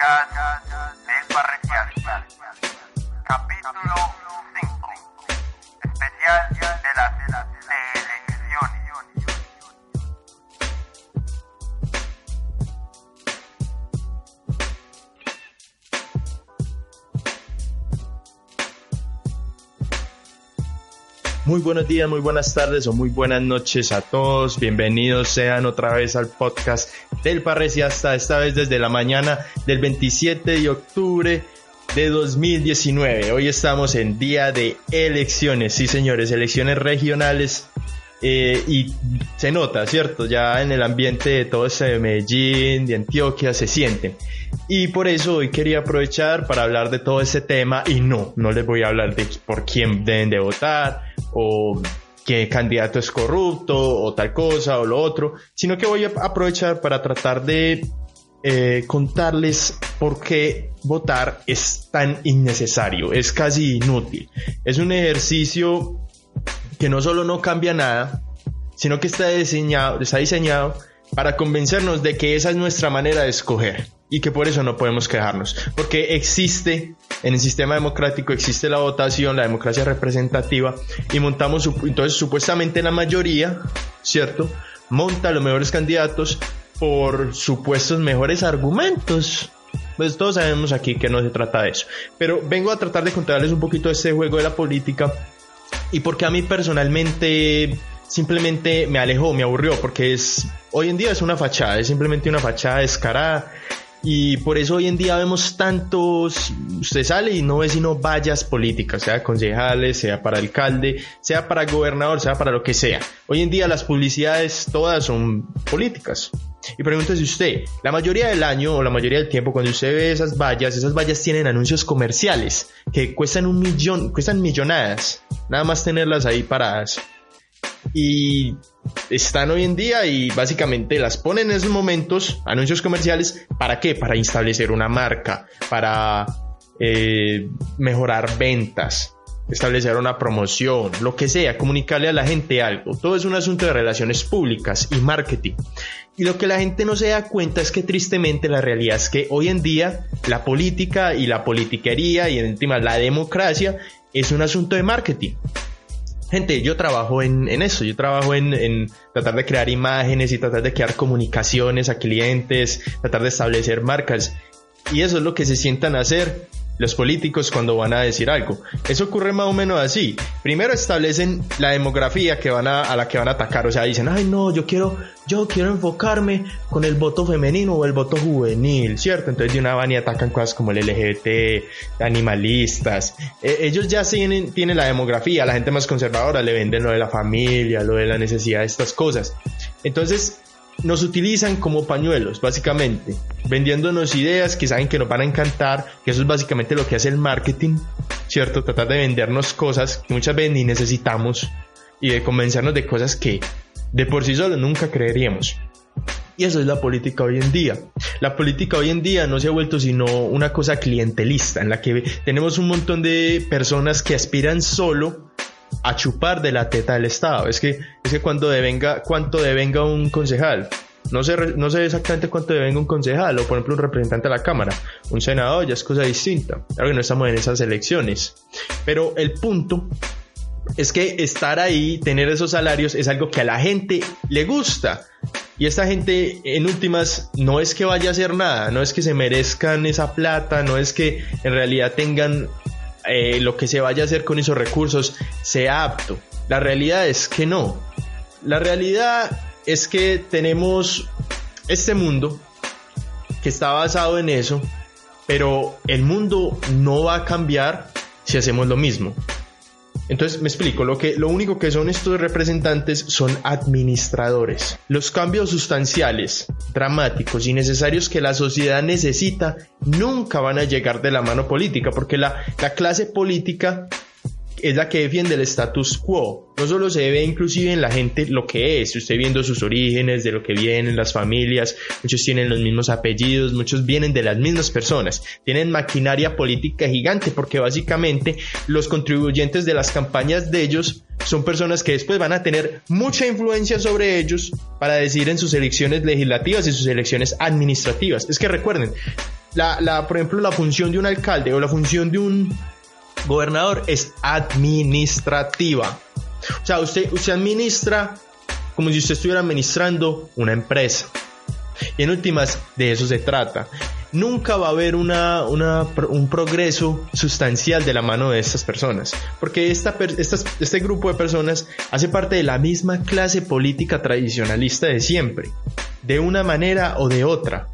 Podcast Parricial. Capítulo Muy buenos días, muy buenas tardes o muy buenas noches a todos. Bienvenidos sean otra vez al podcast del Parreciasta, esta vez desde la mañana del 27 de octubre de 2019. Hoy estamos en día de elecciones, sí señores, elecciones regionales. Eh, y se nota, ¿cierto? Ya en el ambiente de todo este de Medellín, de Antioquia, se sienten. Y por eso hoy quería aprovechar para hablar de todo ese tema y no, no les voy a hablar de por quién deben de votar o qué candidato es corrupto o tal cosa o lo otro, sino que voy a aprovechar para tratar de eh, contarles por qué votar es tan innecesario, es casi inútil. Es un ejercicio que no solo no cambia nada, sino que está diseñado, está diseñado para convencernos de que esa es nuestra manera de escoger y que por eso no podemos quejarnos, porque existe en el sistema democrático existe la votación, la democracia representativa y montamos entonces supuestamente la mayoría, ¿cierto? Monta los mejores candidatos por supuestos mejores argumentos. Pues todos sabemos aquí que no se trata de eso. Pero vengo a tratar de contarles un poquito de este juego de la política y porque a mí personalmente simplemente me alejó, me aburrió, porque es hoy en día es una fachada, es simplemente una fachada descarada y por eso hoy en día vemos tantos, usted sale y no ve sino vallas políticas, sea concejales, sea para alcalde, sea para gobernador, sea para lo que sea. Hoy en día las publicidades todas son políticas. Y pregúntese usted, la mayoría del año o la mayoría del tiempo cuando usted ve esas vallas, esas vallas tienen anuncios comerciales que cuestan un millón, cuestan millonadas, nada más tenerlas ahí paradas. Y están hoy en día y básicamente las ponen en esos momentos, anuncios comerciales, ¿para qué? Para establecer una marca, para eh, mejorar ventas, establecer una promoción, lo que sea, comunicarle a la gente algo. Todo es un asunto de relaciones públicas y marketing. Y lo que la gente no se da cuenta es que tristemente la realidad es que hoy en día la política y la politiquería y en última la democracia es un asunto de marketing. Gente, yo trabajo en, en eso, yo trabajo en, en tratar de crear imágenes y tratar de crear comunicaciones a clientes, tratar de establecer marcas. Y eso es lo que se sientan a hacer los políticos cuando van a decir algo. Eso ocurre más o menos así. Primero establecen la demografía que van a, a la que van a atacar. O sea, dicen, ay no, yo quiero, yo quiero enfocarme con el voto femenino o el voto juvenil, ¿cierto? Entonces de una van y atacan cosas como el LGBT, animalistas. Eh, ellos ya tienen, tienen la demografía. La gente más conservadora le venden lo de la familia, lo de la necesidad de estas cosas. Entonces, nos utilizan como pañuelos, básicamente, vendiéndonos ideas que saben que nos van a encantar, que eso es básicamente lo que hace el marketing, ¿cierto? Tratar de vendernos cosas que muchas veces ni necesitamos y de convencernos de cosas que de por sí solo nunca creeríamos. Y eso es la política hoy en día. La política hoy en día no se ha vuelto sino una cosa clientelista, en la que tenemos un montón de personas que aspiran solo a chupar de la teta del Estado. Es que, es que cuando devenga, cuánto devenga un concejal. No sé, no sé exactamente cuánto devenga un concejal o por ejemplo un representante de la Cámara. Un senador ya es cosa distinta. Claro que no estamos en esas elecciones. Pero el punto es que estar ahí, tener esos salarios es algo que a la gente le gusta. Y esta gente, en últimas, no es que vaya a hacer nada, no es que se merezcan esa plata, no es que en realidad tengan eh, lo que se vaya a hacer con esos recursos sea apto. La realidad es que no. La realidad es que tenemos este mundo que está basado en eso, pero el mundo no va a cambiar si hacemos lo mismo. Entonces, me explico, lo, que, lo único que son estos representantes son administradores. Los cambios sustanciales, dramáticos y necesarios que la sociedad necesita nunca van a llegar de la mano política, porque la, la clase política es la que defiende el status quo. No solo se ve inclusive en la gente lo que es, usted viendo sus orígenes, de lo que vienen, las familias, muchos tienen los mismos apellidos, muchos vienen de las mismas personas, tienen maquinaria política gigante porque básicamente los contribuyentes de las campañas de ellos son personas que después van a tener mucha influencia sobre ellos para decidir en sus elecciones legislativas y sus elecciones administrativas. Es que recuerden, la, por ejemplo, la función de un alcalde o la función de un gobernador es administrativa. O sea, usted, usted administra como si usted estuviera administrando una empresa. Y en últimas, de eso se trata. Nunca va a haber una, un progreso sustancial de la mano de estas personas, porque esta, este grupo de personas hace parte de la misma clase política tradicionalista de siempre, de una manera o de otra.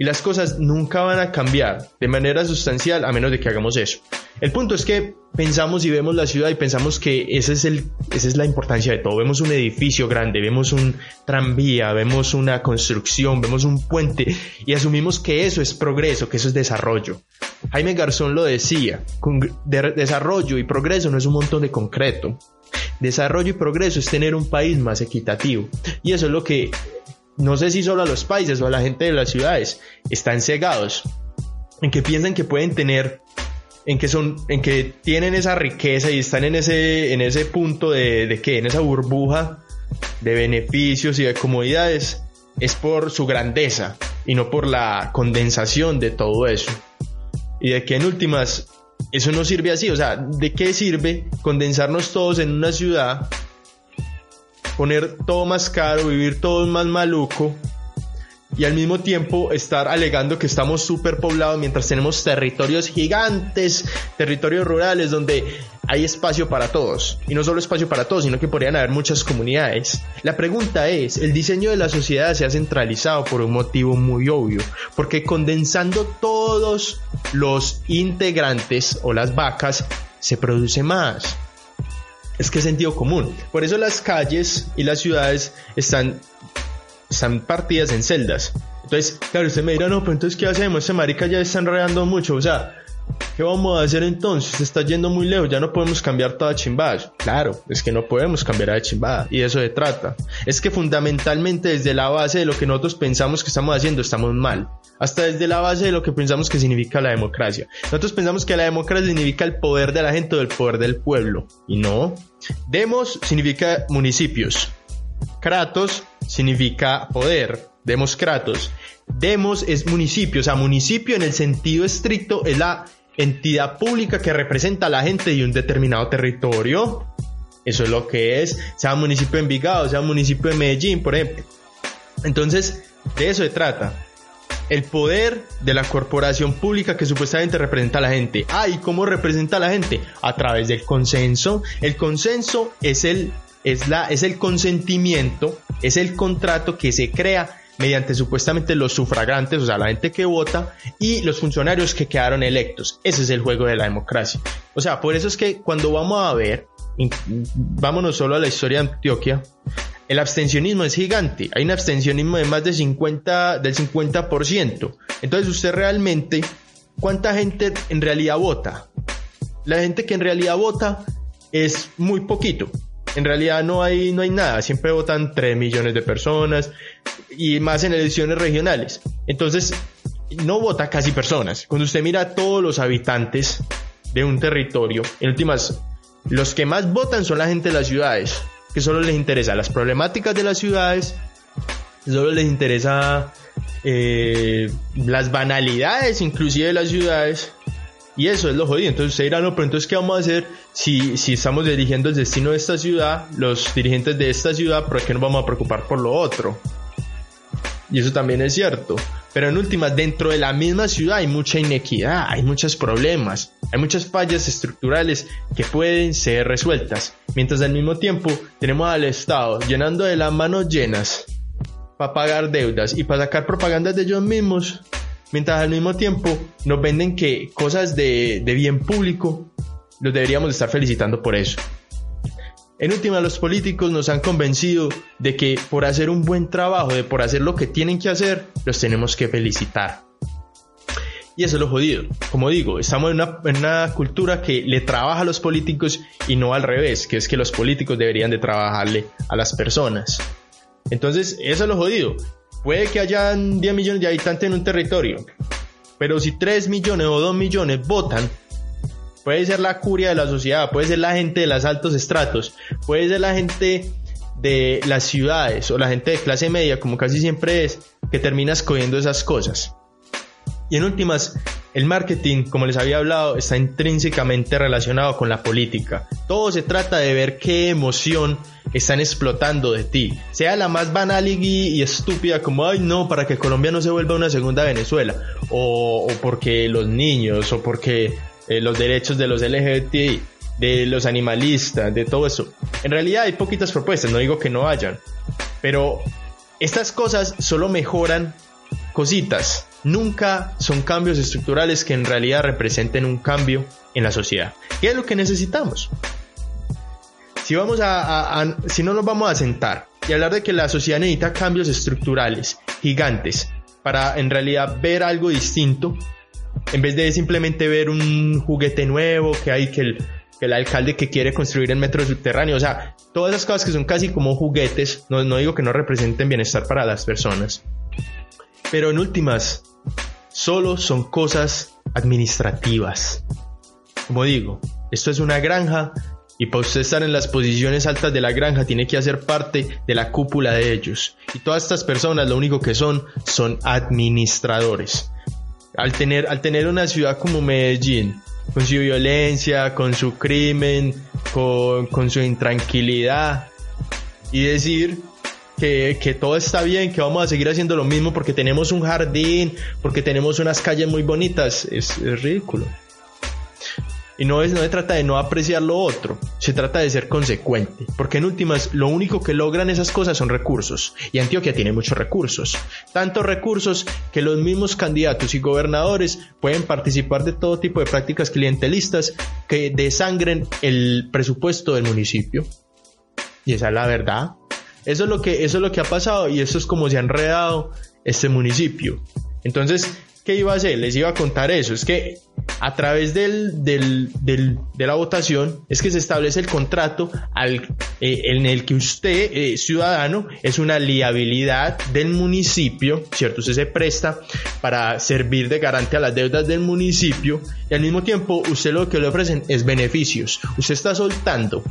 Y las cosas nunca van a cambiar de manera sustancial a menos de que hagamos eso. El punto es que pensamos y vemos la ciudad y pensamos que ese es el, esa es la importancia de todo. Vemos un edificio grande, vemos un tranvía, vemos una construcción, vemos un puente y asumimos que eso es progreso, que eso es desarrollo. Jaime Garzón lo decía, desarrollo y progreso no es un montón de concreto. Desarrollo y progreso es tener un país más equitativo. Y eso es lo que, no sé si solo a los países o a la gente de las ciudades, están cegados. En que piensan que pueden tener en que son, en que tienen esa riqueza y están en ese, en ese punto de, de que, en esa burbuja de beneficios y de comodidades, es por su grandeza y no por la condensación de todo eso. Y de que en últimas, eso no sirve así, o sea, ¿de qué sirve condensarnos todos en una ciudad, poner todo más caro, vivir todos más maluco? y al mismo tiempo estar alegando que estamos superpoblados mientras tenemos territorios gigantes, territorios rurales donde hay espacio para todos. Y no solo espacio para todos, sino que podrían haber muchas comunidades. La pregunta es, el diseño de la sociedad se ha centralizado por un motivo muy obvio, porque condensando todos los integrantes o las vacas, se produce más. Es que es sentido común. Por eso las calles y las ciudades están están partidas en celdas. Entonces, claro, usted me dirá, no, pero entonces, ¿qué hacemos? Ese marica ya está enredando mucho. O sea, ¿qué vamos a hacer entonces? Está yendo muy lejos, ya no podemos cambiar toda chimbada. Claro, es que no podemos cambiar a chimbada y de eso se trata. Es que fundamentalmente desde la base de lo que nosotros pensamos que estamos haciendo estamos mal. Hasta desde la base de lo que pensamos que significa la democracia. Nosotros pensamos que la democracia significa el poder de la gente o el poder del pueblo. Y no. Demos significa municipios. Kratos significa poder. Demos Kratos. Demos es municipio, o sea, municipio en el sentido estricto es la entidad pública que representa a la gente de un determinado territorio. Eso es lo que es, sea municipio de Envigado, sea municipio de Medellín, por ejemplo. Entonces, de eso se trata. El poder de la corporación pública que supuestamente representa a la gente. Ah, ¿y cómo representa a la gente? A través del consenso. El consenso es el es, la, es el consentimiento, es el contrato que se crea mediante supuestamente los sufragantes, o sea, la gente que vota y los funcionarios que quedaron electos. Ese es el juego de la democracia. O sea, por eso es que cuando vamos a ver, vámonos solo a la historia de Antioquia, el abstencionismo es gigante. Hay un abstencionismo de más de 50, del 50%. Entonces, usted realmente, ¿cuánta gente en realidad vota? La gente que en realidad vota es muy poquito en realidad no hay, no hay nada, siempre votan 3 millones de personas y más en elecciones regionales. Entonces, no vota casi personas. Cuando usted mira a todos los habitantes de un territorio, en últimas, los que más votan son la gente de las ciudades, que solo les interesa las problemáticas de las ciudades, solo les interesa eh, las banalidades inclusive de las ciudades y eso es lo jodido. Entonces usted dirá, no, pero entonces, ¿qué vamos a hacer si, si estamos dirigiendo el destino de esta ciudad, los dirigentes de esta ciudad, ¿por qué nos vamos a preocupar por lo otro? Y eso también es cierto. Pero en últimas, dentro de la misma ciudad hay mucha inequidad, hay muchos problemas, hay muchas fallas estructurales que pueden ser resueltas. Mientras al mismo tiempo tenemos al Estado llenando de las manos llenas para pagar deudas y para sacar propagandas de ellos mismos mientras al mismo tiempo nos venden que cosas de, bien público los deberíamos estar felicitando por eso. En última, los políticos nos han convencido de que por hacer un buen trabajo, de por hacer lo que tienen que hacer, los tenemos que felicitar. Y eso es lo jodido. Como digo, estamos en una, en una, cultura que le trabaja a los políticos y no al revés, que es que los políticos deberían de trabajarle a las personas. Entonces, eso es lo jodido. Puede que hayan 10 millones de habitantes en un territorio, pero si 3 millones o 2 millones votan, puede ser la curia de la sociedad, puede ser la gente de los altos estratos, puede ser la gente de las ciudades o la gente de clase media, como casi siempre es, que termina escogiendo esas cosas. Y en últimas, el marketing, como les había hablado, está intrínsecamente relacionado con la política. Todo se trata de ver qué emoción están explotando de ti. Sea la más banal y, estúpida como, ay no, para que Colombia no se vuelva una segunda Venezuela. O, porque los niños, o porque eh, los derechos de los LGBTI, de los animalistas, de todo eso. En realidad hay poquitas propuestas, no digo que no hayan. Pero estas cosas solo mejoran cositas nunca son cambios estructurales que en realidad representen un cambio en la sociedad. ¿Qué es lo que necesitamos? Si, vamos a, si no nos vamos a sentar y hablar de que la sociedad necesita cambios estructurales gigantes para en realidad ver algo distinto, en vez de simplemente ver un juguete nuevo que hay que el, alcalde que quiere construir el metro subterráneo, o sea, todas esas cosas que son casi como juguetes, no digo que no representen bienestar para las personas, pero en últimas, solo son cosas administrativas. Como digo, esto es una granja y para usted estar en las posiciones altas de la granja tiene que hacer parte de la cúpula de ellos. Y todas estas personas lo único que son son administradores. Al tener, al tener una ciudad como Medellín, con su violencia, con su crimen, con, con su intranquilidad, y decir que, todo está bien, que vamos a seguir haciendo lo mismo porque tenemos un jardín, porque tenemos unas calles muy bonitas, es, ridículo. Y no, es, no se trata de no apreciar lo otro, se trata de ser consecuente, porque en últimas lo único que logran esas cosas son recursos, y Antioquia tiene muchos recursos, tantos recursos que los mismos candidatos y gobernadores pueden participar de todo tipo de prácticas clientelistas que desangren el presupuesto del municipio. Y esa es la verdad. Eso es lo que, eso es lo que ha pasado y eso es como se ha enredado este municipio. Entonces, ¿qué iba a hacer? Les iba a contar eso. Es que a través del, del, del, de la votación es que se establece el contrato al, eh, en el que usted, eh, ciudadano, es una liabilidad del municipio, ¿cierto? Usted se presta para servir de garante a las deudas del municipio y al mismo tiempo usted lo que le ofrecen es beneficios. Usted está soltando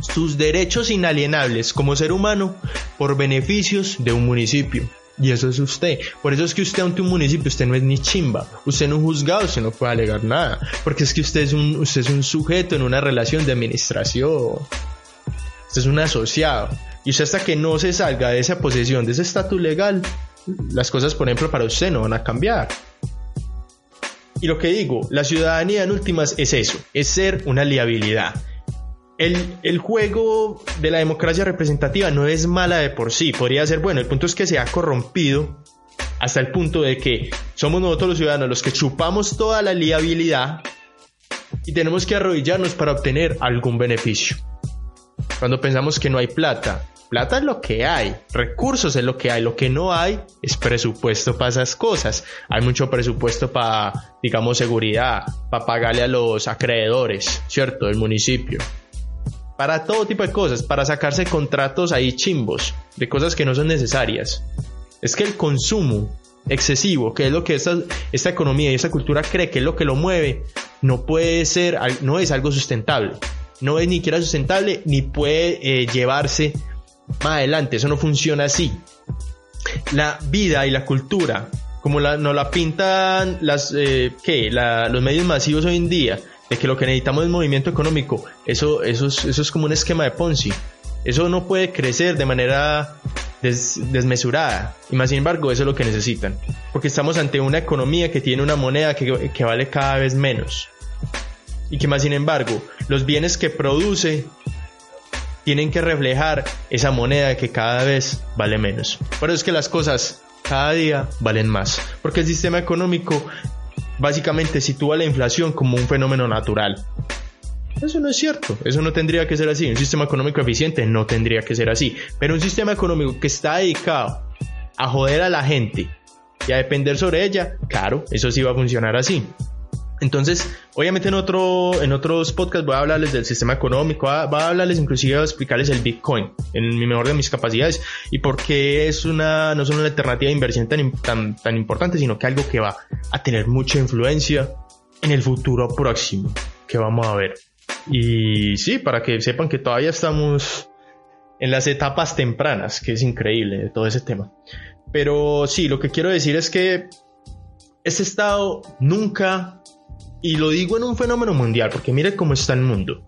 sus derechos inalienables como ser humano por beneficios de un municipio. Y eso es usted. Por eso es que usted ante un municipio, usted no es ni chimba. Usted no es juzgado, usted no puede alegar nada. Porque es que usted es un, usted es un sujeto en una relación de administración. Usted es un asociado. Y usted hasta que no se salga de esa posesión, de ese estatus legal, las cosas, por ejemplo, para usted no van a cambiar. Y lo que digo, la ciudadanía en últimas es eso, es ser una liabilidad el, juego de la democracia representativa no es mala de por sí, podría ser bueno. El punto es que se ha corrompido hasta el punto de que somos nosotros los ciudadanos los que chupamos toda la liabilidad y tenemos que arrodillarnos para obtener algún beneficio. Cuando pensamos que no hay plata, plata es lo que hay, recursos es lo que hay, lo que no hay es presupuesto para esas cosas. Hay mucho presupuesto para, digamos, seguridad, para pagarle a los acreedores, ¿cierto? Del municipio para todo tipo de cosas, para sacarse contratos ahí chimbos, de cosas que no son necesarias. Es que el consumo excesivo, que es lo que esta, esta economía y esta cultura cree que es lo que lo mueve, no puede ser, no es algo sustentable. No es ni siquiera sustentable ni puede eh, llevarse más adelante. Eso no funciona así. La vida y la cultura, como la, nos la pintan las, eh, los medios masivos hoy en día, de que lo que necesitamos es movimiento económico, eso, eso, es, eso es como un esquema de Ponzi. Eso no puede crecer de manera desmesurada. Y más sin embargo, eso es lo que necesitan. Porque estamos ante una economía que tiene una moneda que, que vale cada vez menos. Y que más sin embargo, los bienes que produce tienen que reflejar esa moneda que cada vez vale menos. Por eso es que las cosas cada día valen más. Porque el sistema económico básicamente sitúa la inflación como un fenómeno natural. Eso no es cierto, eso no tendría que ser así. Un sistema económico eficiente no tendría que ser así. Pero un sistema económico que está dedicado a joder a la gente y a depender sobre ella, claro, eso sí va a funcionar así. Entonces, obviamente en, otro, en otros podcasts voy a hablarles del sistema económico, voy a hablarles inclusive a explicarles el Bitcoin en mi mejor de mis capacidades y por qué es una, no solo una alternativa de inversión tan, tan, tan importante, sino que algo que va a tener mucha influencia en el futuro próximo que vamos a ver. Y sí, para que sepan que todavía estamos en las etapas tempranas, que es increíble todo ese tema. Pero sí, lo que quiero decir es que ese estado nunca y lo digo en un fenómeno mundial, porque mire cómo está el mundo.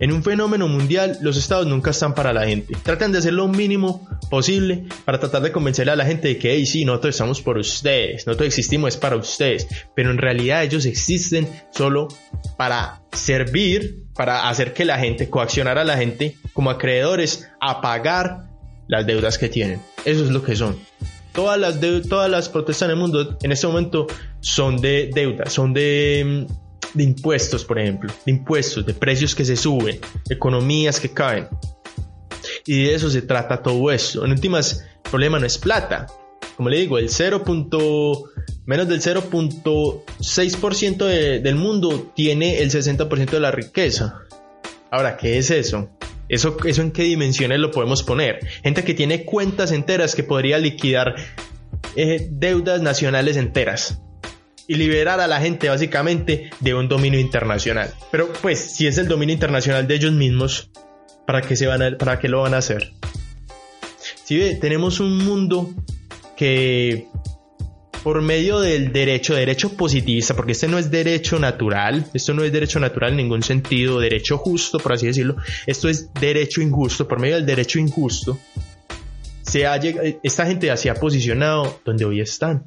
En un fenómeno mundial, los estados nunca están para la gente. Tratan de hacer lo mínimo posible para tratar de convencerle a la gente de que, hey, sí, nosotros estamos por ustedes, nosotros existimos para ustedes. Pero en realidad ellos existen solo para servir, para hacer que la gente, coaccionar a la gente como acreedores a pagar las deudas que tienen. Eso es lo que son. Todas las, todas las protestas en el mundo en este momento son de deuda, son de, mm, de impuestos, por ejemplo, de impuestos, de precios que se suben, economías que caen. Y de eso se trata todo esto. En últimas, el problema no es plata. Como le digo, el 0. menos del 0.6% del mundo tiene el 60% de la riqueza. Ahora, ¿qué es eso? ¿Eso, ¿Eso en qué dimensiones lo podemos poner? Gente que tiene cuentas enteras que podría liquidar eh, deudas nacionales enteras y liberar a la gente básicamente de un dominio internacional. Pero pues si es el dominio internacional de ellos mismos, ¿para qué, se van para qué lo van a hacer? Si ve, tenemos un mundo que por medio del derecho, derecho positivista, porque este no es derecho natural, esto no es derecho natural en ningún sentido, derecho justo, por así decirlo, esto es derecho injusto, por medio del derecho injusto, se ha esta gente se ha posicionado donde hoy están,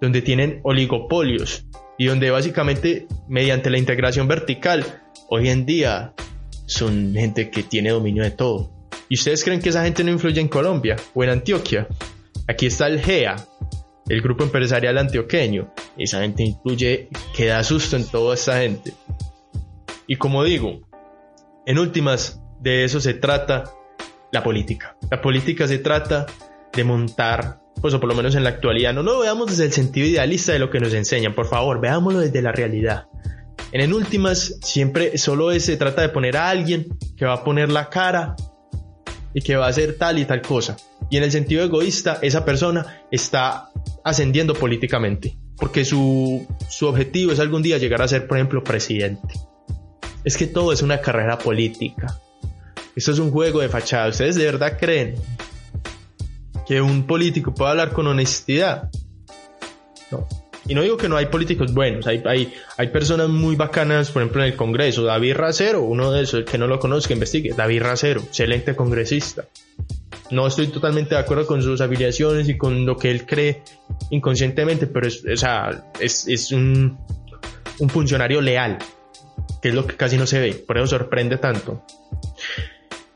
donde tienen oligopolios y donde básicamente mediante la integración vertical, hoy en día son gente que tiene dominio de todo. ¿Y ustedes creen que esa gente no influye en Colombia o en Antioquia? Aquí está el GEA, el grupo empresarial antioqueño. Esa gente incluye que da susto en toda esa gente. Y como digo, en últimas, de eso se trata la política. La política se trata de montar, pues o por lo menos en la actualidad, no lo veamos desde el sentido idealista de lo que nos enseñan, por favor, veámoslo desde la realidad. En en últimas, siempre solo se trata de poner a alguien que va a poner la cara y que va a hacer tal y tal cosa. Y en el sentido egoísta, esa persona está ascendiendo políticamente, porque su, su objetivo es algún día llegar a ser, por ejemplo, presidente. Es que todo es una carrera política. Esto es un juego de fachada. ¿Ustedes de verdad creen que un político puede hablar con honestidad? No. Y no digo que no hay políticos buenos, hay, hay, hay personas muy bacanas, por ejemplo, en el Congreso. David Racero, uno de esos, que no lo conozca, investigue. David Racero, excelente congresista no estoy totalmente de acuerdo con sus afiliaciones y con lo que él cree inconscientemente, pero es, o sea, es, un, un, funcionario leal, que es lo que casi no se ve, por eso sorprende tanto.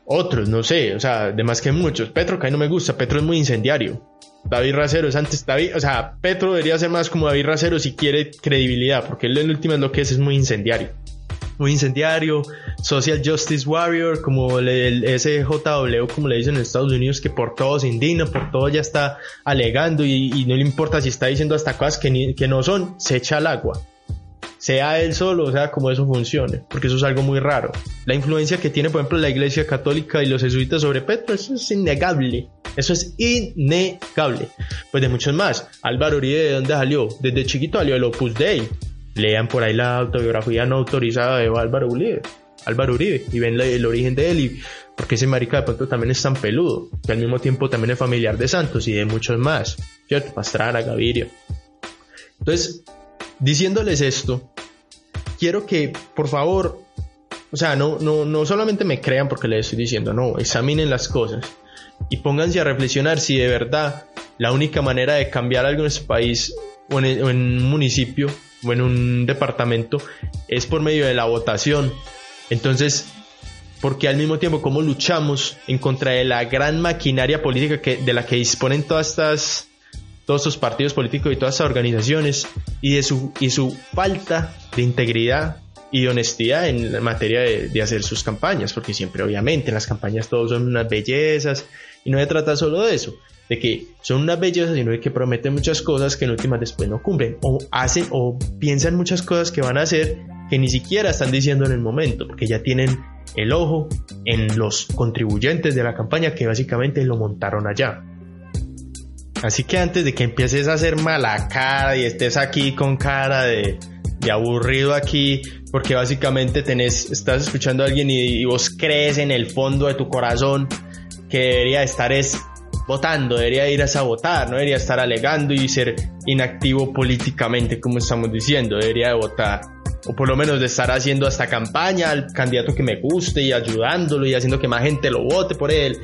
Otros, no sé, o sea, de más que muchos. Petro, que no me gusta, Petro es muy incendiario. David Racero es antes, David, o sea, Petro debería ser más como David Racero si quiere credibilidad, porque él en última es lo que es, es muy incendiario muy incendiario, Social Justice Warrior, como el, SJW, como le dicen en Estados Unidos, que por todo se indigna, por todo ya está alegando y, no le importa si está diciendo hasta cosas que, que no son, se echa al agua. Sea él solo, o sea, como eso funcione, porque eso es algo muy raro. La influencia que tiene, por ejemplo, la Iglesia Católica y los jesuitas sobre Petro, eso es innegable. Eso es innegable. Pues de muchos más. Álvaro Uribe, ¿de dónde salió? Desde chiquito salió el Opus Dei lean por ahí la autobiografía no autorizada de Álvaro Uribe, Álvaro Uribe, y ven el origen de él y porque ese marica de pronto también es tan peludo, que al mismo tiempo también es familiar de Santos y de muchos más, ¿cierto? Pastrana, Gaviria. Entonces, diciéndoles esto, quiero que, por favor, o sea, no, no, no solamente me crean porque les estoy diciendo, no, examinen las cosas y pónganse a reflexionar si de verdad la única manera de cambiar algo en este país o en, o en un municipio o en un departamento es por medio de la votación. Entonces, porque al mismo tiempo como luchamos en contra de la gran maquinaria política que, de la que disponen todas estas todos estos partidos políticos y todas estas organizaciones y de su y su falta de integridad y honestidad en materia de, hacer sus campañas, porque siempre obviamente en las campañas todos son unas bellezas y no se trata solo de eso, de que son unas bellezas, sino de que prometen muchas cosas que en últimas después no cumplen, o hacen o piensan muchas cosas que van a hacer que ni siquiera están diciendo en el momento, porque ya tienen el ojo en los contribuyentes de la campaña que básicamente lo montaron allá. Así que antes de que empieces a hacer mala cara y estés aquí con cara de, aburrido aquí, porque básicamente tenés, estás escuchando a alguien y, vos crees en el fondo de tu corazón que debería estar es votando, debería ir a votar, no debería estar alegando y ser inactivo políticamente, como estamos diciendo, debería de votar o por lo menos de estar haciendo esta campaña al candidato que me guste y ayudándolo y haciendo que más gente lo vote por él.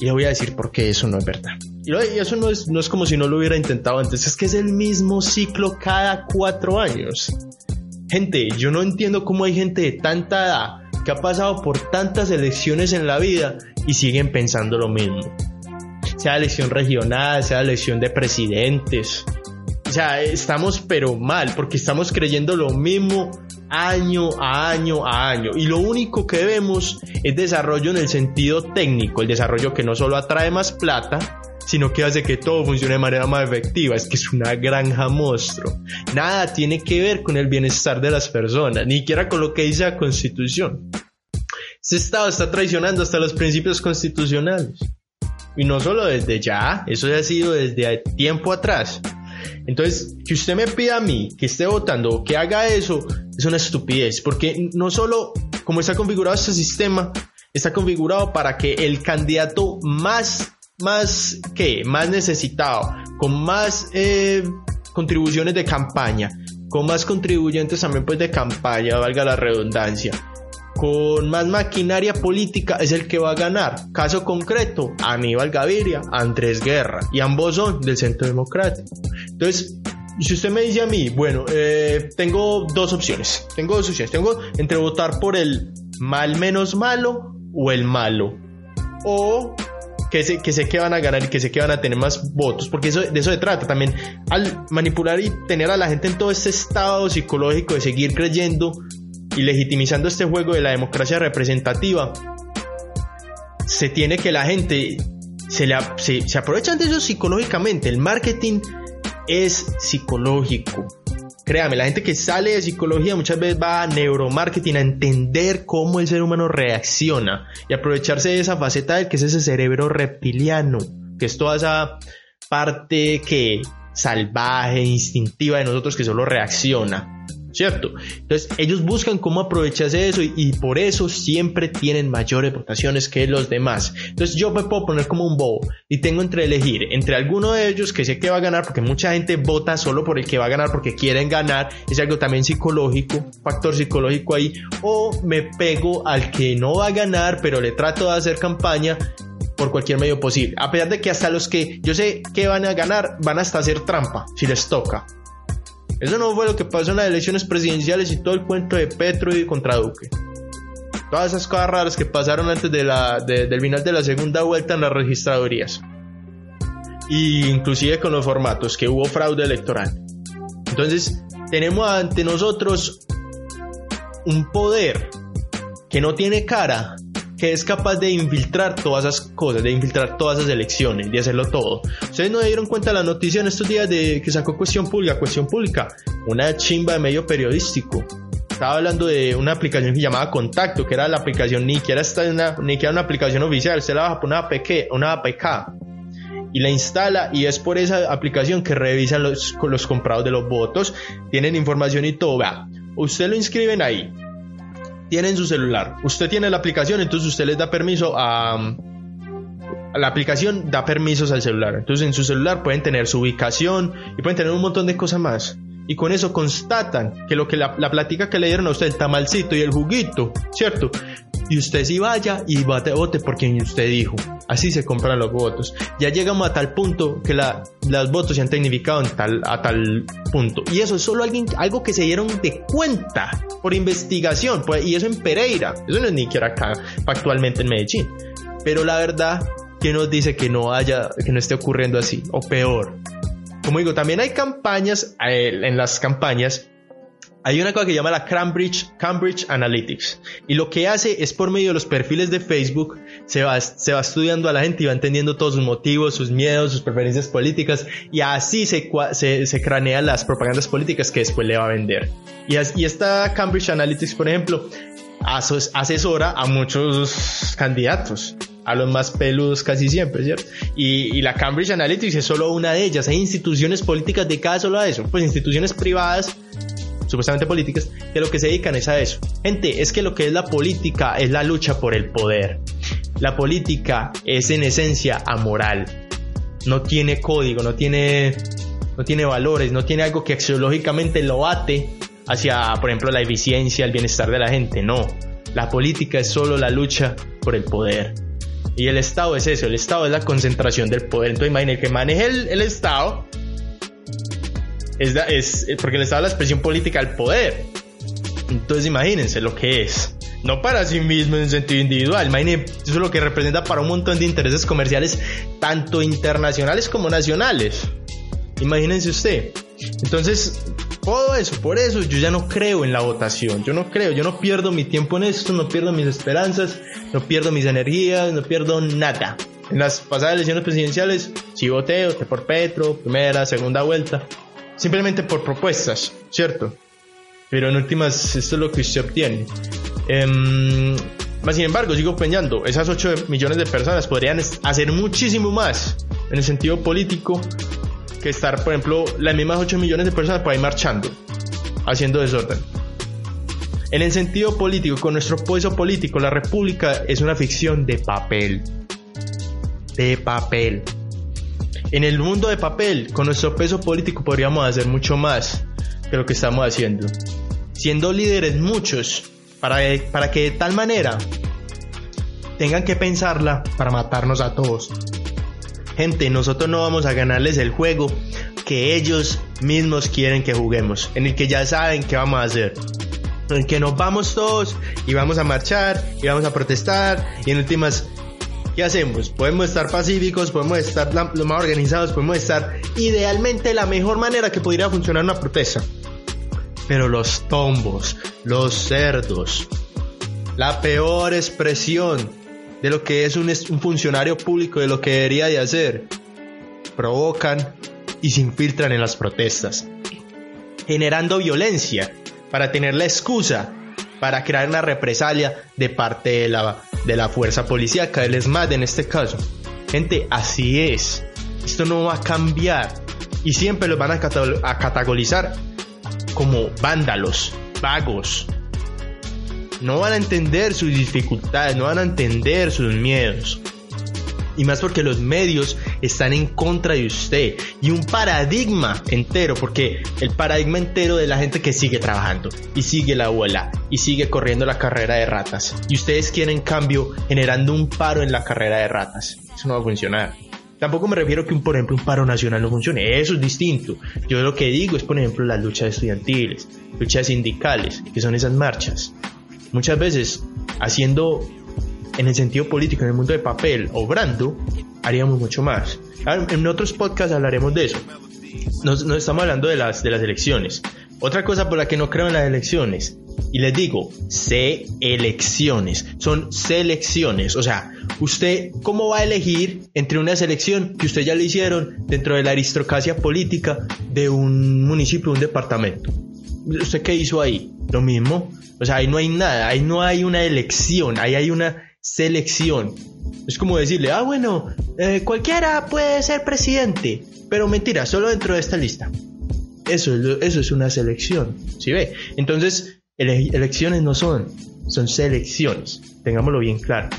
Y le voy a decir por qué eso no es verdad. Y eso no es, no es como si no lo hubiera intentado antes, es que es el mismo ciclo cada cuatro años. Gente, yo no entiendo cómo hay gente de tanta edad que ha pasado por tantas elecciones en la vida y siguen pensando lo mismo. Sea elección regional, sea elección de presidentes, o sea, estamos pero mal, porque estamos creyendo lo mismo año a año a año. Y lo único que vemos es desarrollo en el sentido técnico, el desarrollo que no solo atrae más plata, sino que hace que todo funcione de manera más efectiva. Es que es una granja monstruo. Nada tiene que ver con el bienestar de las personas, ni siquiera con lo que dice la Constitución. Este Estado está traicionando hasta los principios constitucionales. Y no solo desde ya, eso ya ha sido desde tiempo atrás. Entonces, que usted me pida a mí que esté votando o que haga eso, es una estupidez, porque no solo como está configurado este sistema, está configurado para que el candidato más, más, ¿qué? Más necesitado, con más eh, contribuciones de campaña, con más contribuyentes también pues de campaña, valga la redundancia, con más maquinaria política es el que va a ganar. Caso concreto, Aníbal Gaviria, Andrés Guerra, y ambos son del Centro Democrático. Entonces, si usted me dice a mí, bueno, eh, tengo dos opciones, tengo dos opciones, tengo entre votar por el mal menos malo o el malo, o que sé, que sé van a ganar y que sé que van a tener más votos, porque eso, de eso se trata también, al manipular y tener a la gente en todo este estado psicológico de seguir creyendo y legitimizando este juego de la democracia representativa, se tiene que la gente se, le, se, se aprovechan de eso psicológicamente, el marketing es psicológico. Créame, la gente que sale de psicología muchas veces va a neuromarketing a entender cómo el ser humano reacciona y aprovecharse de esa faceta del que es ese cerebro reptiliano, que es toda esa parte que salvaje, instintiva de nosotros que solo reacciona. ¿Cierto? Entonces ellos buscan cómo aprovecharse eso y, por eso siempre tienen mayores votaciones que los demás. Entonces yo me puedo poner como un bobo y tengo entre elegir entre alguno de ellos que sé que va a ganar porque mucha gente vota solo por el que va a ganar porque quieren ganar, es algo también psicológico, factor psicológico ahí, o me pego al que no va a ganar pero le trato de hacer campaña por cualquier medio posible. A pesar de que hasta los que yo sé que van a ganar van hasta hacer trampa si les toca. Eso no fue lo que pasó en las elecciones presidenciales y todo el cuento de Petro y contra Duque. Todas esas cosas raras que pasaron antes de la, del final de la segunda vuelta en las registradurías. Y inclusive con los formatos, que hubo fraude electoral. Entonces, tenemos ante nosotros un poder que no tiene cara que es capaz de infiltrar todas esas cosas, de infiltrar todas esas elecciones, de hacerlo todo. Ustedes no dieron cuenta la noticia en estos días de que sacó Cuestión Pública, Cuestión Pública, una chimba de medio periodístico. Estaba hablando de una aplicación que llamaba Contacto, que era la aplicación ni que era una, ni que era una aplicación oficial, se la baja por una APK, una APK y la instala y es por esa aplicación que revisan los, los comprados de los votos, tienen información y todo. Vea, usted lo inscriben ahí, tiene en su celular. Usted tiene la aplicación, entonces usted les da permiso a, la aplicación da permisos al celular. Entonces en su celular pueden tener su ubicación y pueden tener un montón de cosas más. Y con eso constatan que lo que la, la plática que le dieron a usted, el tamalcito y el juguito, ¿cierto? y usted sí vaya y vote, vote por quien usted dijo. Así se compran los votos. Ya llegamos a tal punto que la, votos se han tecnificado en tal, a tal punto. Y eso es solo alguien, algo que se dieron de cuenta por investigación. Pues, y eso en Pereira. Eso no es ni siquiera acá, actualmente en Medellín. Pero la verdad, que nos dice que no haya, que no esté ocurriendo así? O peor. Como digo, también hay campañas, eh, en las campañas hay una cosa que llama la Cambridge, Cambridge Analytics. Y lo que hace es por medio de los perfiles de Facebook, se va, se va estudiando a la gente y va entendiendo todos sus motivos, sus miedos, sus preferencias políticas. Y así se, se, cranean las propagandas políticas que después le va a vender. Y esta Cambridge Analytics, por ejemplo, asesora a muchos candidatos a los más peludos casi siempre, ¿cierto? Y, y, la Cambridge Analytics es solo una de ellas. Hay instituciones políticas dedicadas solo a eso. Pues instituciones privadas supuestamente políticas, que lo que se dedican es a eso. Gente, es que lo que es la política es la lucha por el poder. La política es en esencia amoral. No tiene código, no tiene, no tiene valores, no tiene algo que axiológicamente lo ate hacia, por ejemplo, la eficiencia, el bienestar de la gente. No. La política es solo la lucha por el poder. Y el Estado es eso, el Estado es la concentración del poder. Entonces imaginen que maneje el, el Estado es, es porque le estaba la expresión política al poder. Entonces imagínense lo que es. No para sí mismo en sentido individual. Imagínense, eso es lo que representa para un montón de intereses comerciales, tanto internacionales como nacionales. Imagínense usted. Entonces, todo eso, por eso yo ya no creo en la votación. Yo no creo, yo no pierdo mi tiempo en esto, no pierdo mis esperanzas, no pierdo mis energías, no pierdo nada. En las pasadas elecciones presidenciales, si voté, voté por Petro, primera, segunda vuelta simplemente por propuestas, ¿cierto? Pero en últimas, esto es lo que usted obtiene. Eh, sin embargo, sigo pensando, esas 8 millones de personas podrían hacer muchísimo más en el sentido político que estar, por ejemplo, las mismas 8 millones de personas por ahí marchando, haciendo desorden. En el sentido político, con nuestro peso político, la república es una ficción de papel. De papel. En el mundo de papel, con nuestro peso político podríamos hacer mucho más que lo que estamos haciendo. Siendo líderes muchos, para, para que de tal manera tengan que pensarla para matarnos a todos. Gente, nosotros no vamos a ganarles el juego que ellos mismos quieren que juguemos, en el que ya saben qué vamos a hacer. En el que nos vamos todos y vamos a marchar y vamos a protestar y en últimas ¿Qué hacemos? Podemos estar pacíficos, podemos estar lo más organizados, podemos estar idealmente la mejor manera que pudiera funcionar una protesta. Pero los tombos, los cerdos, la peor expresión de lo que es un, un funcionario público, de lo que debería de hacer, provocan y se infiltran en las protestas, generando violencia para tener la excusa para crear una represalia de parte de la de la fuerza policíaca, el ESMAD en este caso. Gente, así es. Esto no va a cambiar. Y siempre los van a, a como vándalos, vagos. No van a entender sus dificultades, no van a entender sus miedos y más porque los medios están en contra de usted y un paradigma entero, porque el paradigma entero de la gente que sigue trabajando y sigue la abuela y sigue corriendo la carrera de ratas y ustedes quieren cambio generando un paro en la carrera de ratas. Eso no va a funcionar. Tampoco me refiero que, un, por ejemplo, un paro nacional no funcione. Eso es distinto. Yo lo que digo es, por ejemplo, las luchas estudiantiles, luchas sindicales, que son esas marchas. Muchas veces, haciendo en el sentido político, en el mundo de papel, obrando, haríamos mucho más. En otros podcasts hablaremos de eso. Nos, estamos hablando de las, de las elecciones. Otra cosa por la que no creo en las elecciones, y les digo, sé elecciones, son selecciones. O sea, usted, ¿cómo va a elegir entre una selección que usted ya le hicieron dentro de la aristocracia política de un municipio, un departamento? ¿Usted qué hizo ahí? Lo mismo. O sea, ahí no hay nada, ahí no hay una elección, ahí hay una selección. Es como decirle, ah, bueno, eh, cualquiera puede ser presidente, pero mentira, solo dentro de esta lista. Eso, eso es una selección, ¿sí ve? Entonces, elecciones no son, son selecciones, tengámoslo bien claro.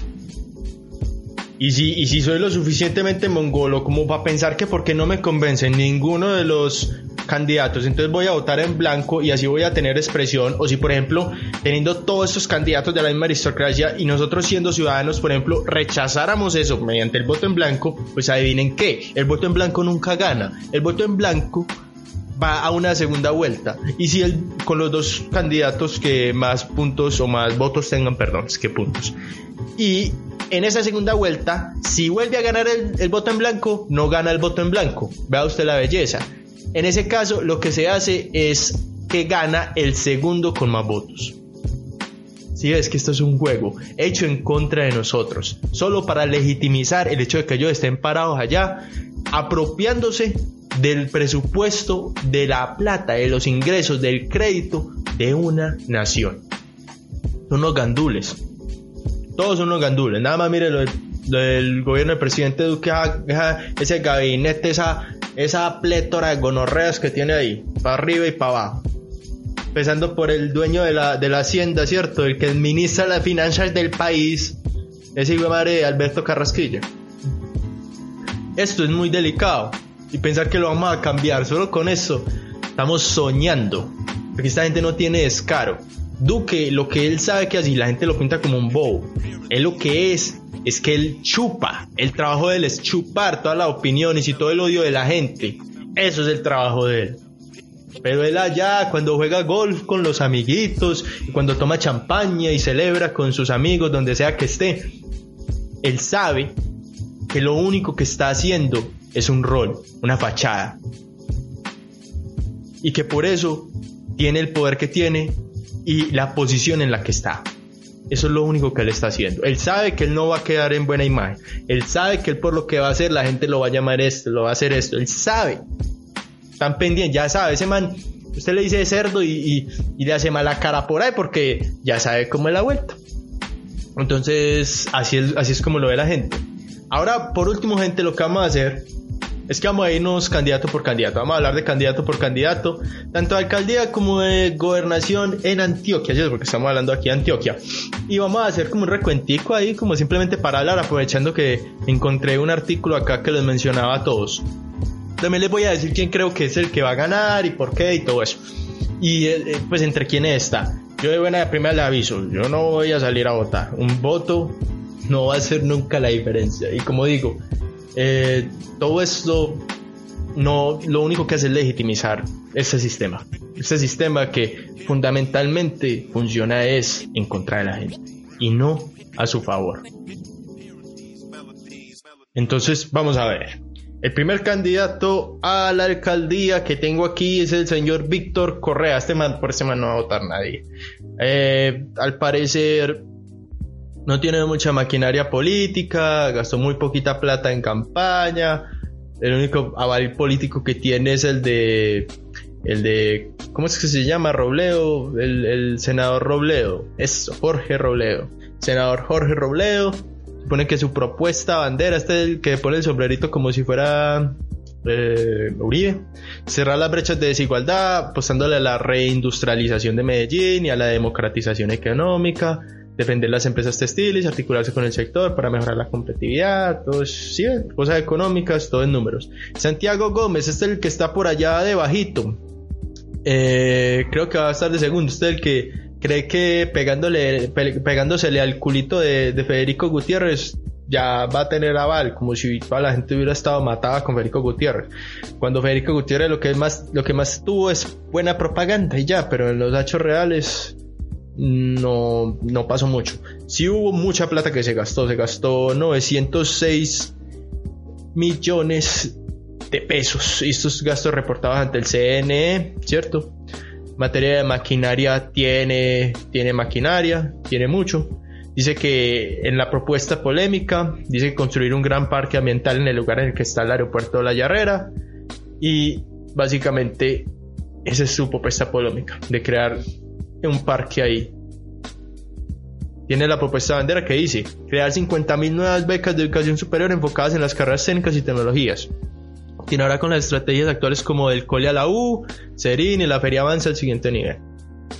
Y si, y si soy lo suficientemente mongolo como para pensar que porque no me convence ninguno de los candidatos, entonces voy a votar en blanco y así voy a tener expresión. O si, por ejemplo, teniendo todos estos candidatos de la misma aristocracia y nosotros siendo ciudadanos, por ejemplo, rechazáramos eso mediante el voto en blanco, pues adivinen qué, el voto en blanco nunca gana. El voto en blanco va a una segunda vuelta. Y si el, con los dos candidatos que más puntos o más votos tengan, perdón, es que puntos. Y en esa segunda vuelta, si vuelve a ganar el, el voto en blanco, no gana el voto en blanco. Vea usted la belleza. En ese caso, lo que se hace es que gana el segundo con más votos. Si ves que esto es un juego hecho en contra de nosotros, solo para legitimizar el hecho de que ellos estén parados allá, apropiándose del presupuesto, de la plata, de los ingresos, del crédito de una nación. Son unos gandules. Todos son unos gandules. Nada más mire lo del, gobierno del presidente Duque, ese gabinete, esa, esa plétora de gonorreas que tiene ahí, para arriba y para abajo. Empezando por el dueño de la, de la hacienda, ¿cierto? El que administra las finanzas del país, ese hijo de madre Alberto Carrasquilla. Esto es muy delicado. Y pensar que lo vamos a cambiar solo con eso, estamos soñando. Porque esta gente no tiene descaro. Duque, lo que él sabe que así la gente lo pinta como un bobo. Él lo que es, es que él chupa. El trabajo de él es chupar todas las opiniones y todo el odio de la gente. Eso es el trabajo de él. Pero él allá, cuando juega golf con los amiguitos, cuando toma champaña y celebra con sus amigos donde sea que esté, él sabe que lo único que está haciendo es un rol, una fachada. Y que por eso tiene el poder que tiene y la posición en la que está. Eso es lo único que él está haciendo. Él sabe que él no va a quedar en buena imagen. Él sabe que él por lo que va a hacer la gente lo va a llamar esto, lo va a hacer esto. Él sabe están pendientes, ya sabe, ese man, usted le dice cerdo y, le hace mala cara por ahí porque ya sabe cómo es la vuelta. Entonces, así es, así es como lo ve la gente. Ahora, por último, gente, lo que vamos a hacer es que vamos a irnos candidato por candidato. Vamos a hablar de candidato por candidato, tanto de alcaldía como de gobernación en Antioquia, porque estamos hablando aquí de Antioquia. Y vamos a hacer como un recuentico ahí, como simplemente para hablar, aprovechando que encontré un artículo acá que les mencionaba a todos. También les voy a decir quién creo que es el que va a ganar y por qué y todo eso. Y eh, eh, pues entre quiénes está. Yo de buena primera le aviso, yo no voy a salir a votar. Un voto no va a hacer nunca la diferencia. Y como digo, eh, todo esto no lo único que hace es legitimizar ese sistema. Ese sistema que fundamentalmente funciona es en contra de la gente y no a su favor. Entonces, vamos a ver. El primer candidato a la alcaldía que tengo aquí es el señor Víctor Correa. Este por este man no va a votar nadie. Eh, al parecer no tiene mucha maquinaria política, gastó muy poquita plata en campaña. El único aval político que tiene es el de el de ¿cómo es que se llama? Robledo, el, senador Robledo. Eso, Jorge Robledo. Senador Jorge Robledo Pone que su propuesta bandera, este es el que pone el sombrerito como si fuera eh, Uribe, cerrar las brechas de desigualdad, apostándole a la reindustrialización de Medellín y a la democratización económica, defender las empresas textiles, articularse con el sector para mejorar la competitividad, todo sí, cosas económicas, todo en números. Santiago Gómez, este es el que está por allá debajito. Eh, creo que va a estar de segundo, este es el que cree que pegándole, pegándosele al culito de, Federico Gutiérrez ya va a tener aval, como si toda la gente hubiera estado matada con Federico Gutiérrez. Cuando Federico Gutiérrez lo que más, lo que más tuvo es buena propaganda y ya, pero en los hechos reales no, no pasó mucho. Sí hubo mucha plata que se gastó, se gastó 906 millones de pesos. Estos gastos reportados ante el CNE, ¿cierto? materia de maquinaria tiene, tiene maquinaria, tiene mucho. Dice que en la propuesta polémica, dice que construir un gran parque ambiental en el lugar en el que está el aeropuerto de La Yarrera. Y básicamente esa es su propuesta polémica, de crear un parque ahí. Tiene la propuesta de bandera que dice crear 50.000 nuevas becas de educación superior enfocadas en las carreras técnicas y tecnologías ahora con las estrategias actuales como del cole a la U, Serín y la feria avanza al siguiente nivel.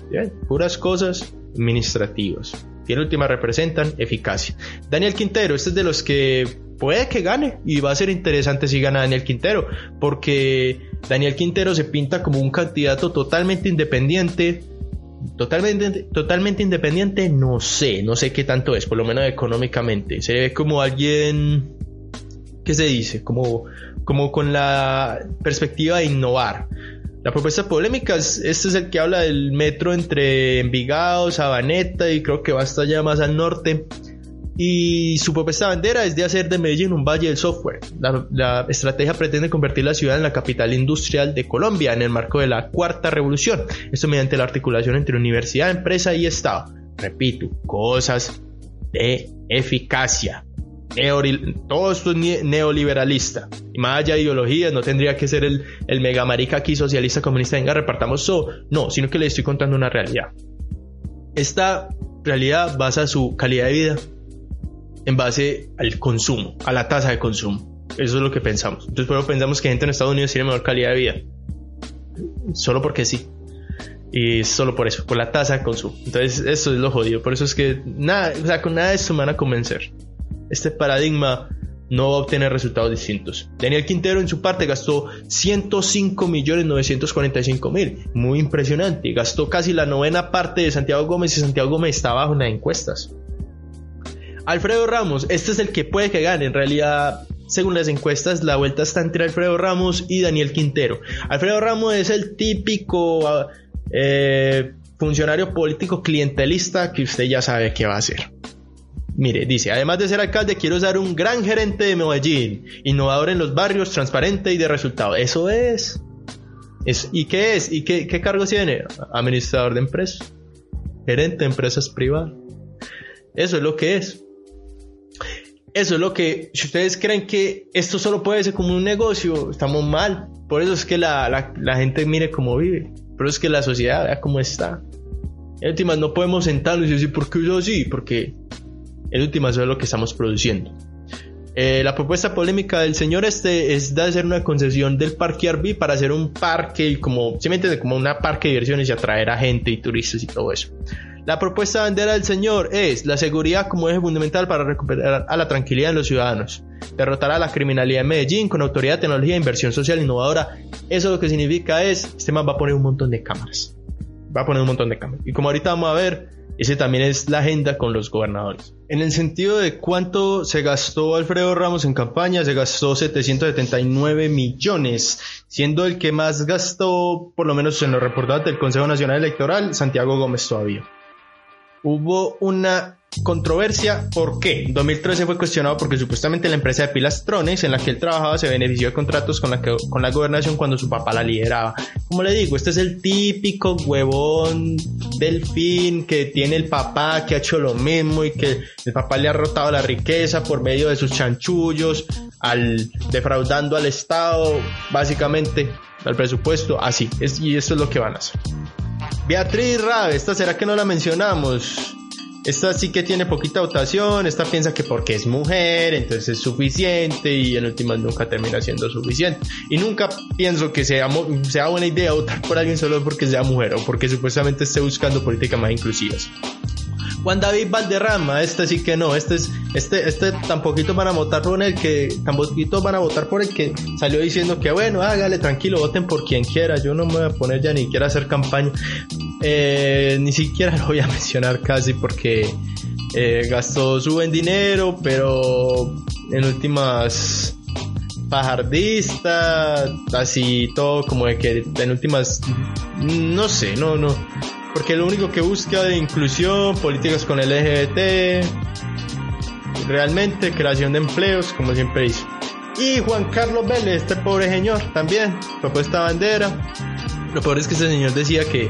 Bien, puras cosas administrativas. Y en última representan eficacia. Daniel Quintero, este es de los que puede que gane y va a ser interesante si gana Daniel Quintero, porque Daniel Quintero se pinta como un candidato totalmente independiente. Totalmente, totalmente independiente, no sé, no sé qué tanto es, por lo menos económicamente. Se ve como alguien, ¿qué se dice? Como como con la perspectiva de innovar. La propuesta polémica, es, este es el que habla del metro entre Envigado, Sabaneta y creo que va hasta allá más al norte. Y su propuesta bandera es de hacer de Medellín un valle del software. La, estrategia pretende convertir la ciudad en la capital industrial de Colombia en el marco de la cuarta revolución. Esto mediante la articulación entre universidad, empresa y Estado. Repito, cosas de eficacia. todo esto es neoliberalista. Y más allá de ideologías, no tendría que ser el, el megamarica aquí socialista comunista, venga, repartamos eso. No, sino que le estoy contando una realidad. Esta realidad basa su calidad de vida en base al consumo, a la tasa de consumo. Eso es lo que pensamos. Entonces, por pensamos que gente en Estados Unidos tiene mejor calidad de vida. Solo porque sí. Y solo por eso, por la tasa de consumo. Entonces, eso es lo jodido. Por eso es que nada, o sea, con nada de esto me van a convencer. Este paradigma no va a obtener resultados distintos. Daniel Quintero en su parte gastó 105 millones 945 mil. Muy impresionante. Gastó casi la novena parte de Santiago Gómez y Santiago Gómez está abajo en las encuestas. Alfredo Ramos, este es el que puede que gane. En realidad, según las encuestas, la vuelta está entre Alfredo Ramos y Daniel Quintero. Alfredo Ramos es el típico eh, funcionario político clientelista que usted ya sabe qué va a hacer. Mire, dice, además de ser alcalde, quiero ser un gran gerente de Medellín, innovador en los barrios, transparente y de resultado. Eso es. ¿Y qué es? ¿Y qué, qué cargo tiene? Administrador de empresas. Gerente de empresas privadas. Eso es lo que es. Eso es lo que, si ustedes creen que esto solo puede ser como un negocio, estamos mal. Por eso es que la, gente mire cómo vive. Por eso es que la sociedad vea cómo está. En últimas, no podemos sentarnos y decir, ¿por qué yo sí? Porque en últimas, eso es lo que estamos produciendo. Eh, la propuesta polémica del señor este es de hacer una concesión del parque Arby para hacer un parque como, simplemente como una parque de diversiones y atraer a gente y turistas y todo eso. La propuesta bandera del Señor es la seguridad como eje fundamental para recuperar a la tranquilidad de los ciudadanos, derrotar a la criminalidad en Medellín con autoridad, tecnología inversión social innovadora. Eso lo que significa es, este man va a poner un montón de cámaras. Va a poner un montón de cámaras. Y como ahorita vamos a ver, ese también es la agenda con los gobernadores. En el sentido de cuánto se gastó Alfredo Ramos en campaña, se gastó 779 millones, siendo el que más gastó, por lo menos en los reportados del Consejo Nacional Electoral, Santiago Gómez todavía hubo una controversia. ¿Por qué? 2013 fue cuestionado porque supuestamente la empresa de Pilastrones en la que él trabajaba se benefició de contratos con la, con la gobernación cuando su papá la lideraba. Como le digo, este es el típico huevón del fin que tiene el papá que ha hecho lo mismo y que el papá le ha rotado la riqueza por medio de sus chanchullos, al defraudando al Estado, básicamente al presupuesto, así. Es, y esto es lo que van a hacer. Beatriz Rabe, esta será que no la mencionamos. Esta sí que tiene poquita votación, esta piensa que porque es mujer, entonces es suficiente y en últimas nunca termina siendo suficiente. Y nunca pienso que sea, sea buena idea votar por alguien solo porque sea mujer o porque supuestamente esté buscando políticas más inclusivas. Juan David Valderrama, este sí que no, este es, este, este tampoco van a votar por el que, tampoco van a votar por el que salió diciendo que bueno, hágale tranquilo, voten por quien quiera, yo no me voy a poner ya ni quiera hacer campaña, eh, ni siquiera lo voy a mencionar casi porque eh, gastó su buen dinero, pero en últimas pajardista, así todo como de que en últimas, no sé, no, no porque lo único que busca de inclusión, políticas con el LGBT, realmente creación de empleos, como siempre dice. Y Juan Carlos Vélez, este pobre señor, también, propuesta bandera. Lo peor es que este señor decía que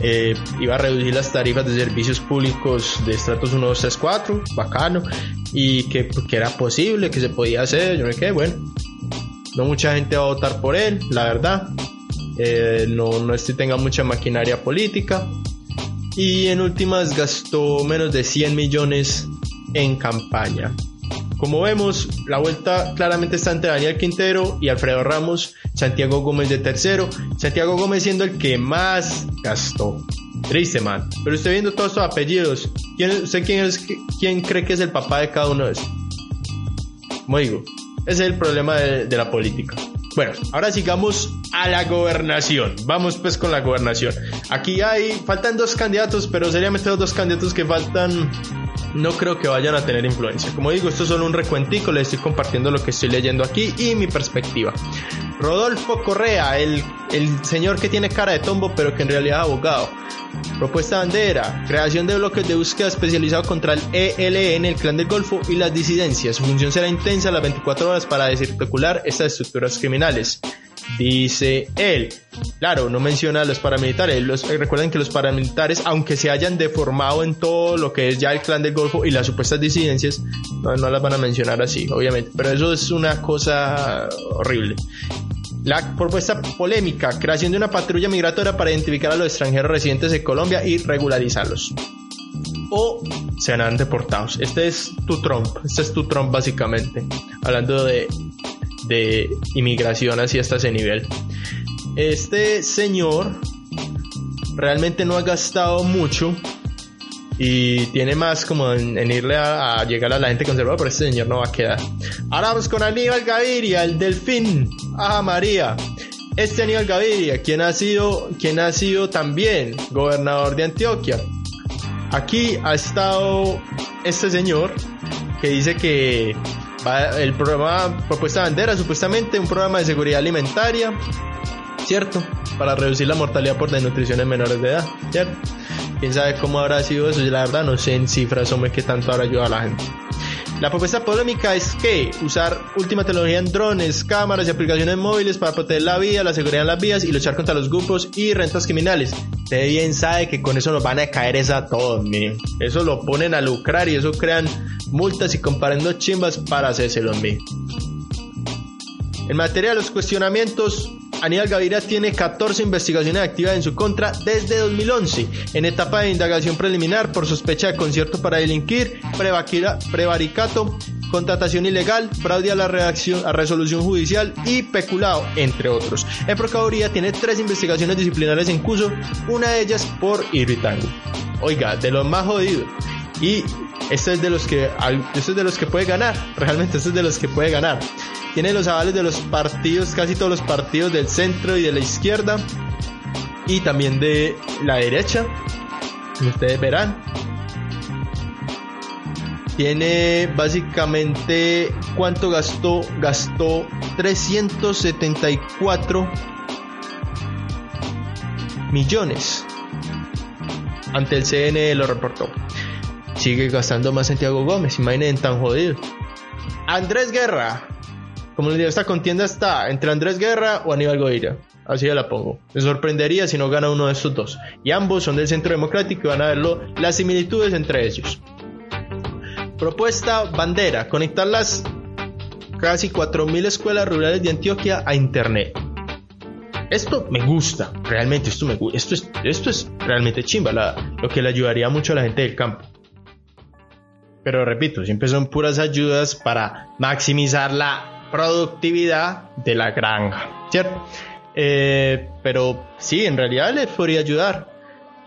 eh, iba a reducir las tarifas de servicios públicos de estratos 1, 2, 3, 4, bacano, y que, que era posible, que se podía hacer, yo me quedé, bueno, no mucha gente va a votar por él, la verdad, eh, no, no es tenga mucha maquinaria política y en últimas gastó menos de 100 millones en campaña. Como vemos, la vuelta claramente está entre Daniel Quintero y Alfredo Ramos, Santiago Gómez de tercero, Santiago Gómez siendo el que más gastó. Triste, man. Pero usted viendo todos estos apellidos, ¿quién, ¿usted quién, quién cree que es el papá de cada uno de esos? Como digo, ese es el problema de la política. Bueno, ahora sigamos a la gobernación. Vamos pues con la gobernación. Aquí hay, faltan dos candidatos, pero seriamente los dos candidatos que faltan no creo que vayan a tener influencia. Como digo, esto es solo un recuentico, les estoy compartiendo lo que estoy leyendo aquí y mi perspectiva. Rodolfo Correa, el, el señor que tiene cara de tombo pero que en realidad es abogado. Propuesta bandera, creación de bloques de búsqueda especializado contra el ELN, el clan del Golfo y las disidencias. Su función será intensa las 24 horas para desarticular estas estructuras criminales. Dice él. Claro, no menciona a los paramilitares. Eh, recuerden que los paramilitares, aunque se hayan deformado en todo lo que es ya el clan del Golfo y las supuestas disidencias, no, no las van a mencionar así, obviamente. Pero eso es una cosa horrible. La propuesta polémica, creación de una patrulla migratoria para identificar a los extranjeros residentes de Colombia y regularizarlos. O serán deportados. Este es tu Trump, este es tu Trump básicamente, hablando de, de inmigración así hasta ese nivel. Este señor realmente no ha gastado mucho y tiene más como en, irle a, llegar a la gente conservadora, pero este señor no va a quedar. Ahora vamos con Aníbal Gaviria, el delfín. Ajá, María. Este Aníbal Gaviria, quien ha sido, quien ha sido también gobernador de Antioquia. Aquí ha estado este señor que dice que el programa Propuesta Bandera, supuestamente un programa de seguridad alimentaria, ¿cierto? Para reducir la mortalidad por desnutrición en menores de edad, ¿cierto? quién sabe cómo habrá sido eso. la verdad no sé en cifras, hombre, qué tanto habrá ayudado a la gente. La propuesta polémica es que usar última tecnología en drones, cámaras y aplicaciones móviles para proteger la vida, la seguridad en las vías y luchar contra los grupos y rentas criminales. Usted bien sabe que con eso nos van a caer esa todos, miren. Eso lo ponen a lucrar y eso crean multas y comparando chimbas para hacérselo, miren. En materia de los cuestionamientos, Aníbal Gaviria tiene 14 investigaciones activas en su contra desde 2011, en etapa de indagación preliminar por sospecha de concierto para delinquir, prevaricato, contratación ilegal, fraude a la a resolución judicial y peculado, entre otros. En Procuraduría tiene tres investigaciones disciplinarias en curso, una de ellas por irritango. Oiga, de los más jodidos. Y este es de los que este es de los que puede ganar, realmente este es de los que puede ganar. Tiene los avales de los partidos, casi todos los partidos del centro y de la izquierda y también de la derecha. Ustedes verán. Tiene básicamente cuánto gastó, gastó 374 millones. Ante el CNE lo reportó. Sigue gastando más Santiago Gómez, imaginen tan jodido. Andrés Guerra, como les digo, esta contienda está entre Andrés Guerra o Aníbal Goira. Así ya la pongo. Me sorprendería si no gana uno de estos dos. Y ambos son del Centro Democrático y van a verlo las similitudes entre ellos. Propuesta bandera: conectar las casi 4.000 escuelas rurales de Antioquia a Internet. Esto me gusta, realmente, esto, me, esto, es, esto es realmente chimba, lo que le ayudaría mucho a la gente del campo. Pero repito, siempre son puras ayudas para maximizar la productividad de la granja, ¿cierto? Eh, pero sí, en realidad les podría ayudar.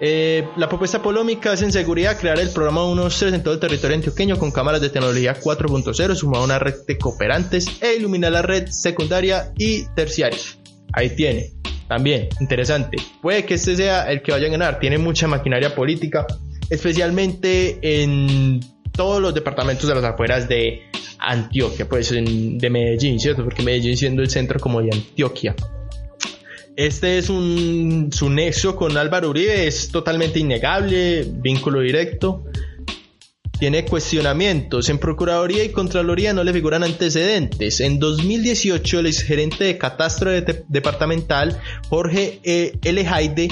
Eh, la propuesta polémica es en seguridad crear el programa 1.3 en todo el territorio antioqueño con cámaras de tecnología 4.0 sumado a una red de cooperantes e iluminar la red secundaria y terciaria. Ahí tiene. También, interesante. Puede que este sea el que vaya a ganar. Tiene mucha maquinaria política, especialmente en todos los departamentos de las afueras de Antioquia, pues de Medellín, ¿cierto? Porque Medellín siendo el centro como de Antioquia. Este es un, su nexo con Álvaro Uribe, es totalmente innegable, vínculo directo. Tiene cuestionamientos. En Procuraduría y Contraloría no le figuran antecedentes. En 2018, el exgerente de Catastro Departamental, Jorge e. L. Haide,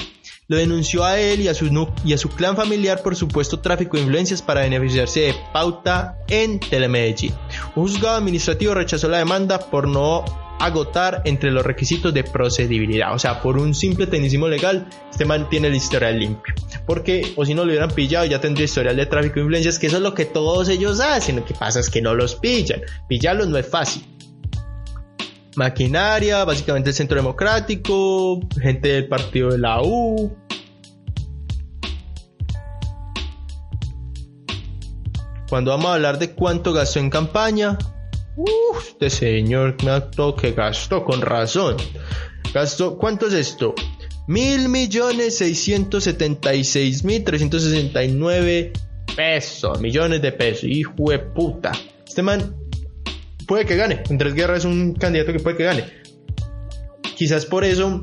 lo denunció a él y a, su, clan familiar por supuesto tráfico de influencias para beneficiarse de pauta en Telemedellín. Un juzgado administrativo rechazó la demanda por no agotar entre los requisitos de procedibilidad. O sea, por un simple tecnicismo legal, este man tiene el historial limpio. Porque, o si no lo hubieran pillado, ya tendría historial de tráfico de influencias, que eso es lo que todos ellos hacen. Lo que pasa es que no los pillan. Pillarlos no es fácil maquinaria, básicamente el Centro Democrático, gente del partido de la U. Cuando vamos a hablar de cuánto gastó en campaña, uff, este señor me que gastó con razón. Gastó, ¿cuánto es esto? Mil millones seiscientos setenta y seis mil trescientos sesenta y nueve pesos, millones de pesos, hijo de puta. Este man puede que gane. Andrés Guerra es un candidato que puede que gane. quizás por eso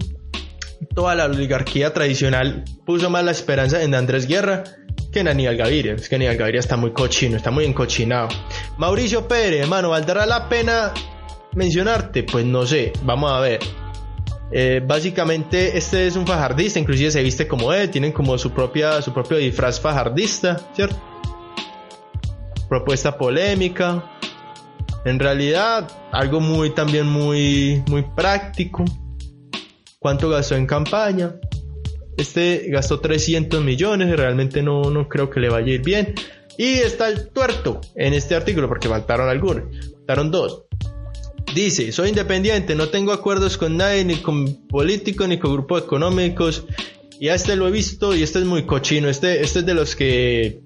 toda la oligarquía tradicional puso más la esperanza en Andrés Guerra que en Aníbal Gaviria. Es que Aníbal Gaviria está muy cochino, está muy encochinado. Mauricio Pérez, hermano, ¿valdrá la pena mencionarte? Pues no sé, vamos a ver. Eh, básicamente este es un fajardista, inclusive se viste como él, tienen como su propia su propio disfraz fajardista, ¿cierto? Propuesta polémica. En realidad, algo muy también muy muy práctico. ¿Cuánto gastó en campaña? Este gastó 300 millones, realmente no, no creo que le vaya a ir bien. Y está el tuerto en este artículo, porque faltaron algunos, faltaron dos. Dice, soy independiente, no tengo acuerdos con nadie, ni con políticos, ni con grupos económicos. Y a este lo he visto y este es muy cochino. Este, este es de los que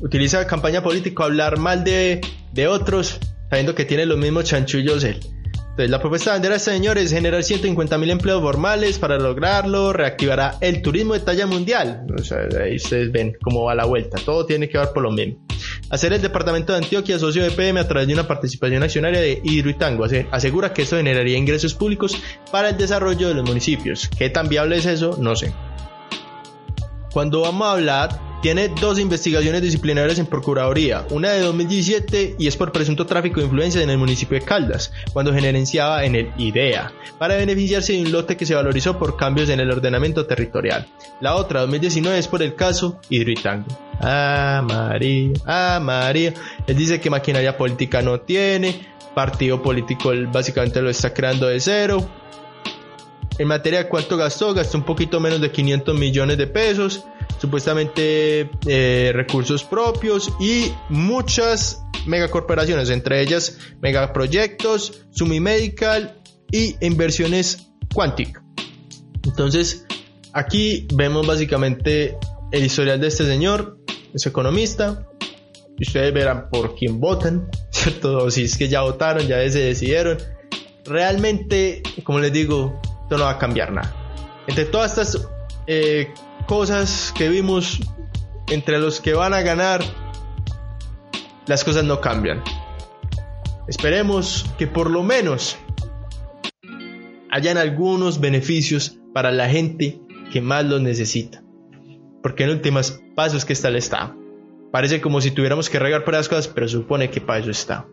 utiliza campaña política hablar mal de, de otros, sabiendo que tiene los mismos chanchullos él. Entonces, la propuesta de este señor es generar 150 mil empleos formales. Para lograrlo, reactivará el turismo de talla mundial. O sea, ahí ustedes ven cómo va la vuelta. Todo tiene que ver por lo mismo. Hacer el departamento de Antioquia socio de PM a través de una participación accionaria de Hidroitango. Asegura que esto generaría ingresos públicos para el desarrollo de los municipios. ¿Qué tan viable es eso? No sé. Cuando vamos a hablar tiene dos investigaciones disciplinarias en Procuraduría, una de 2017 y es por presunto tráfico de influencias en el municipio de Caldas, cuando gerenciaba en el IDEA, para beneficiarse de un lote que se valorizó por cambios en el ordenamiento territorial. La otra, 2019, es por el caso Hidroitango. Ah, María, ah, María. Él dice que maquinaria política no tiene, partido político él básicamente lo está creando de cero. En materia de cuánto gastó, gastó un poquito menos de 500 millones de pesos supuestamente eh, recursos propios y muchas megacorporaciones, entre ellas megaproyectos, Sumi Medical y inversiones Quantic. Entonces, aquí vemos básicamente el historial de este señor, es economista. Ustedes verán por quién votan, ¿cierto? O si es que ya votaron, ya se decidieron. Realmente, como les digo, esto no va a cambiar nada. Entre todas estas eh, cosas que vimos entre los que van a ganar, las cosas no cambian. Esperemos que por lo menos hayan algunos beneficios para la gente que más los necesita. Porque en últimas pasos que está el Estado. Parece como si tuviéramos que regar para las cosas, pero supone que para eso está.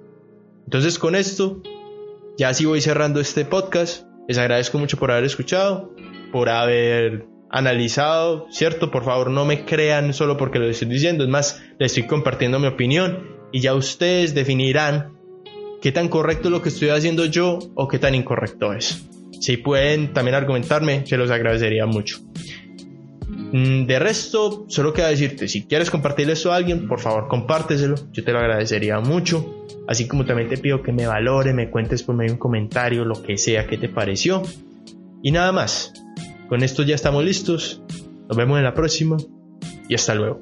Entonces con esto, ya así voy cerrando este podcast. Les agradezco mucho por haber escuchado, por haber analizado, ¿cierto? Por favor, no me crean solo porque lo estoy diciendo, es más, les estoy compartiendo mi opinión y ya ustedes definirán qué tan correcto es lo que estoy haciendo yo o qué tan incorrecto es. Si pueden también argumentarme, se los agradecería mucho. Mm, de resto, solo queda decirte, si quieres compartirle esto a alguien, por favor compárteselo, yo te lo agradecería mucho. Así como también te pido que me valore, me cuentes por medio un comentario, lo que sea que te pareció. Y nada más, con esto ya estamos listos. Nos vemos en la próxima y hasta luego.